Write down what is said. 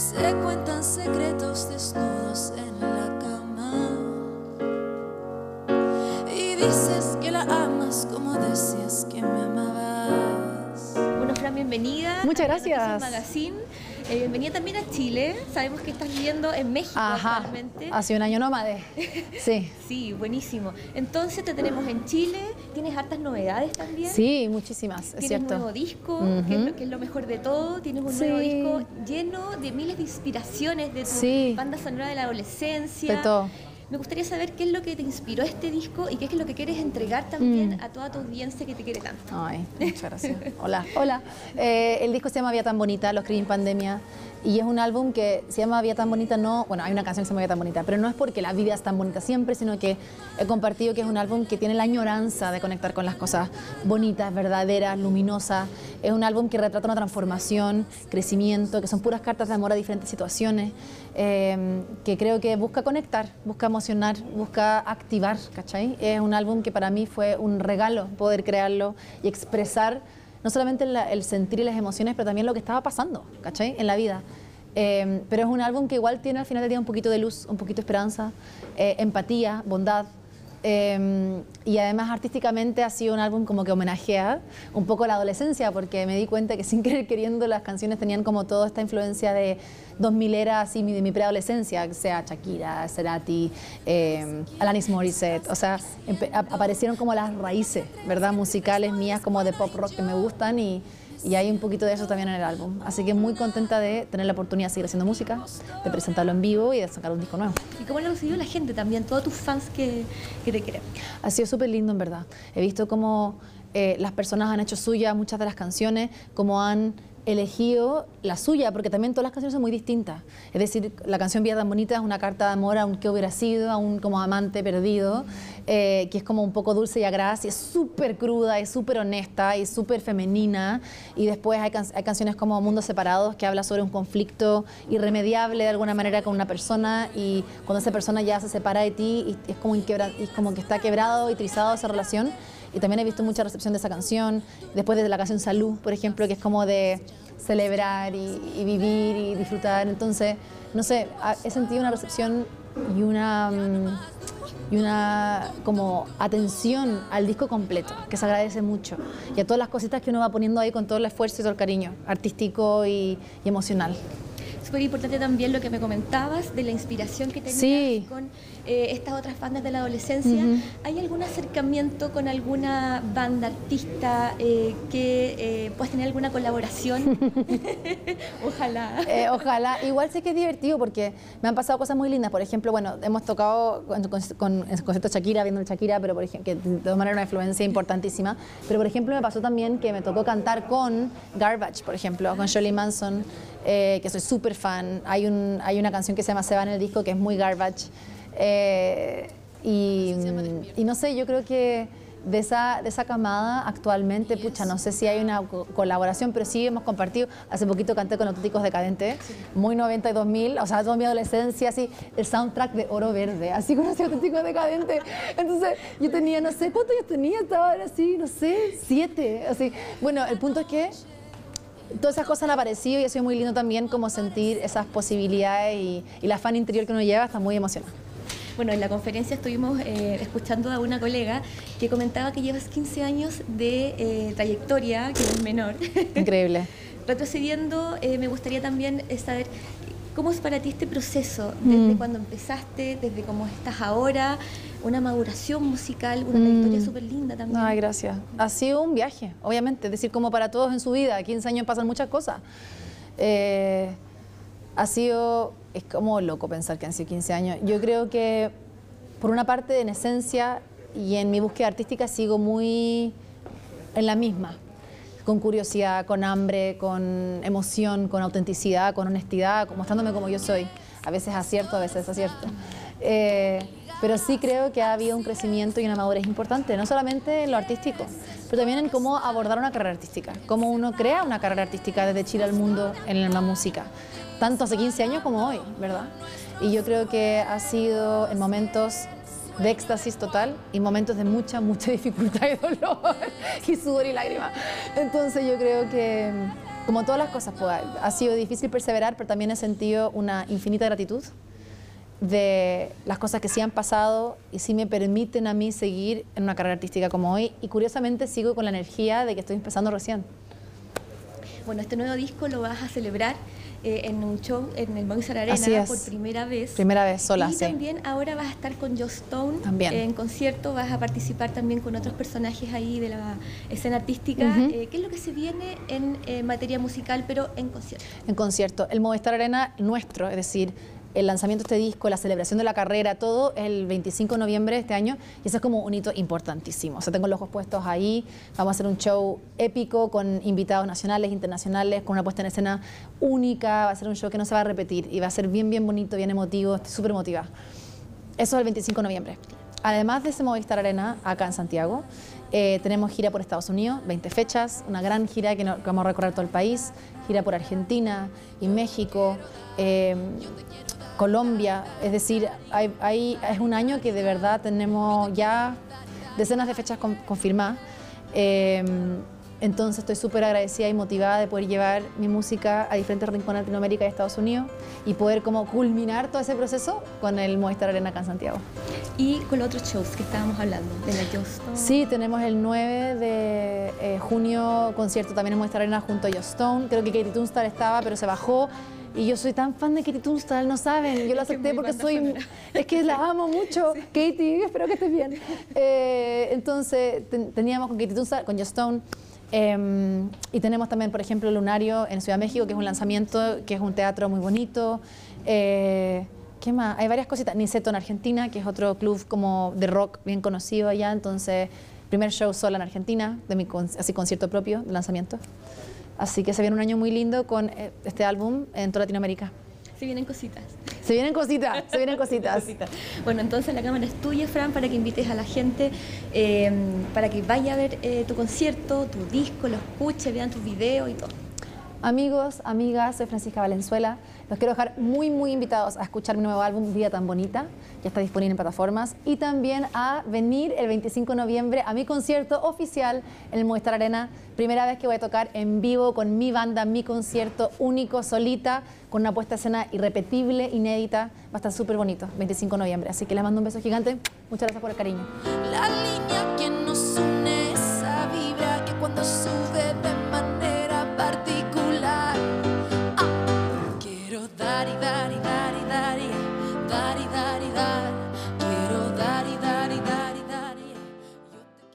Se cuentan secretos desnudos en la cama. Y dices que la amas como decías que me amabas. Bueno, Fran, bienvenida. Muchas gracias. Magazine. Eh, bienvenida también a Chile. Sabemos que estás viviendo en México Ajá, actualmente. hace un año nómade. Sí. Sí, buenísimo. Entonces te tenemos en Chile. Tienes hartas novedades también. Sí, muchísimas, es Tienes cierto. un nuevo disco, que, es lo, que es lo mejor de todo. Tienes un Sí. nuevo disco lleno de miles de inspiraciones de tu Sí. banda sonora de la adolescencia. De todo. Me gustaría saber qué es lo que te inspiró este disco y qué es lo que quieres entregar también Mm. a toda tu audiencia que te quiere tanto. Ay, muchas gracias. Hola. Hola. Eh, el disco se llama Vía tan bonita, lo escribí en pandemia. Y es un álbum que se llama Vía tan bonita, no, bueno, hay una canción que se llama Vía tan bonita, pero no es porque la vida es tan bonita siempre, sino que he compartido que es un álbum que tiene la añoranza de conectar con las cosas bonitas, verdaderas, luminosas. Es un álbum que retrata una transformación, crecimiento, que son puras cartas de amor a diferentes situaciones, eh, que creo que busca conectar, busca emocionar, busca activar, ¿cachai? Es un álbum que para mí fue un regalo poder crearlo y expresar no solamente la- el sentir y las emociones, pero también lo que estaba pasando, ¿cachai? En la vida. Eh, pero es un álbum que igual tiene al final del día un poquito de luz, un poquito de esperanza, eh, empatía, bondad. Eh, y además artísticamente ha sido un álbum como que homenajea un poco la adolescencia, porque me di cuenta que sin querer queriendo las canciones tenían como toda esta influencia de 2000 era así de mi preadolescencia, sea Shakira, Cerati, eh, Alanis Morissette, o sea, aparecieron como las raíces, ¿verdad? Musicales mías como de pop rock que me gustan y, y hay un poquito de eso también en el álbum. Así que muy contenta de tener la oportunidad de seguir haciendo música, de presentarlo en vivo y de sacar un disco nuevo. ¿Y cómo lo ha recibido la gente también, todos tus fans que, que te quieren? Ha sido súper lindo, en verdad. He visto cómo eh, las personas han hecho suya muchas de las canciones, cómo han elegido la suya, porque también todas las canciones son muy distintas. Es decir, la canción Vía tan bonita es una carta de amor a un que hubiera sido, a un como amante perdido, eh, que es como un poco dulce y agraz, y es súper cruda, es súper honesta y súper femenina. Y después hay, can- hay canciones como Mundos Separados, que habla sobre un conflicto irremediable de alguna manera con una persona, y cuando esa persona ya se separa de ti, y es como, es como que está quebrado y trizado esa relación. Y también he visto mucha recepción de esa canción. Después de la canción Salud, por ejemplo, que es como de celebrar y, vivir y disfrutar. Entonces, no sé, he sentido una recepción y una, mm, y una como atención al disco completo, que se agradece mucho. Y a todas las cositas que uno va poniendo ahí con todo el esfuerzo y todo el cariño artístico y, y emocional. Súper importante también lo que me comentabas de la inspiración que tenías Sí. con eh, estas otras bandas de la adolescencia. Ujú. ¿Hay algún acercamiento con alguna banda artista eh, que eh, puedas tener alguna colaboración? Ojalá. Eh, ojalá, igual sé que es divertido porque me han pasado cosas muy lindas. Por ejemplo, bueno, hemos tocado con, con, con- el concierto de Shakira, viendo el Shakira, pero por ejemplo, que de todas maneras una influencia importantísima. Pero por ejemplo, me pasó también que me tocó cantar con Garbage, por ejemplo, con Shirley Manson, eh, que soy súper fan. Hay, un, hay una canción que se llama Se va en el disco que es muy Garbage. Eh, y, y no sé, yo creo que de esa, de esa camada actualmente, pucha, no sé si hay una co- colaboración, pero sí hemos compartido. Hace poquito canté con Auténticos Decadentes, muy 90 y 2000, o sea, toda mi adolescencia, así, el soundtrack de Oro Verde, así conocí a Auténticos Decadentes. Entonces, yo tenía, no sé, ¿cuántos años tenía? Estaba así, no sé, siete, así. Bueno, el punto es que todas esas cosas han aparecido y ha sido muy lindo también como sentir esas posibilidades y, y la fan interior que uno lleva está muy emocionada. Bueno, en la conferencia estuvimos eh, escuchando a una colega que comentaba que llevas 15 años de eh, trayectoria, que no es menor. Increíble. Retrocediendo, eh, me gustaría también saber cómo es para ti este proceso, desde Mm. cuando empezaste, desde cómo estás ahora, una maduración musical, una Mm. trayectoria súper linda también. Ay, gracias. Ha sido un viaje, obviamente. Es decir, como para todos en su vida. 15 años pasan muchas cosas. Eh, ha sido, es como loco pensar que han sido 15 años. Yo creo que, por una parte, en esencia y en mi búsqueda artística, sigo muy en la misma. Con curiosidad, con hambre, con emoción, con autenticidad, con honestidad, mostrándome como yo soy. A veces acierto, a veces desacierto. Eh, pero sí creo que ha habido un crecimiento y una madurez importante, no solamente en lo artístico, pero también en cómo abordar una carrera artística, cómo uno crea una carrera artística desde Chile al mundo en la música, tanto hace 15 años como hoy, ¿verdad? Y yo creo que ha sido en momentos de éxtasis total y momentos de mucha, mucha dificultad y dolor y sudor y lágrimas. Entonces yo creo que como todas las cosas, pues, ha sido difícil perseverar, pero también he sentido una infinita gratitud de las cosas que sí han pasado y sí me permiten a mí seguir en una carrera artística como hoy. Y curiosamente sigo con la energía de que estoy empezando recién. Bueno, este nuevo disco lo vas a celebrar eh, en un show en el Movistar Arena por primera vez. Primera vez sola, y también ahora vas a estar con Joe Stone también. en concierto, vas a participar también con otros personajes ahí de la escena artística. Eh, ¿Qué es lo que se viene en eh, materia musical, pero en concierto? En concierto. El Movistar Arena nuestro, es decir, el lanzamiento de este disco, la celebración de la carrera, todo el 25 de noviembre de este año. Y eso es como un hito importantísimo. O sea, tengo los ojos puestos ahí. Vamos a hacer un show épico con invitados nacionales, internacionales, con una puesta en escena única. Va a ser un show que no se va a repetir y va a ser bien, bien bonito, bien emotivo. Estoy súper emotiva. Eso es el 25 de noviembre. Además de ese Movistar Arena, acá en Santiago, eh, tenemos gira por Estados Unidos, 20 fechas, una gran gira que, vamos a recorrer todo el país, gira por Argentina y México. Eh, Colombia, es decir, hay, es un año que de verdad tenemos ya decenas de fechas confirmadas. Em, entonces estoy súper agradecida y motivada de poder llevar mi música a diferentes rincones de Latinoamérica y Estados Unidos y poder como culminar todo ese proceso con el Movistar Arena acá en Santiago. Y con los otros shows que estábamos hablando, de la Stone. Sí, tenemos el 9 de eh, junio concierto también en Movistar Arena junto a Stone. Creo que Katie Tunstar estaba, pero se bajó. Y yo soy tan fan de Katie Tunstall, no saben. Yo lo acepté porque soy. Es que la amo mucho. Katie, espero que estés bien. Eh, entonces, teníamos con Katie Tunstall, con Just Stone. Em, y tenemos también, por ejemplo, Lunario en Ciudad de México, que es un lanzamiento, que es un teatro muy bonito. Eh, ¿Qué más? Hay varias cositas. Niceto en Argentina, que es otro club como de rock bien conocido allá. Entonces, primer show sola en Argentina, de mi así concierto propio, de lanzamiento. Así que se viene un año muy lindo con eh, este álbum en toda Latinoamérica. Se vienen cositas. Se vienen cositas, se vienen cositas. bueno, entonces la cámara es tuya, Fran, para que invites a la gente, em, para que vaya a ver eh, tu concierto, tu disco, lo escuche, vean tus videos y todo. Amigos, amigas, soy Francisca Valenzuela. Los quiero dejar muy, muy invitados a escuchar mi nuevo álbum, Vida tan Bonita. Ya está disponible en plataformas. Y también a venir el 25 de noviembre a mi concierto oficial en el Movistar Arena. Primera vez que voy a tocar en vivo con mi banda, mi concierto único, solita, con una puesta de escena irrepetible, inédita. Va a estar súper bonito, 25 de noviembre. Así que les mando un beso gigante. Muchas gracias por el cariño. La línea que nos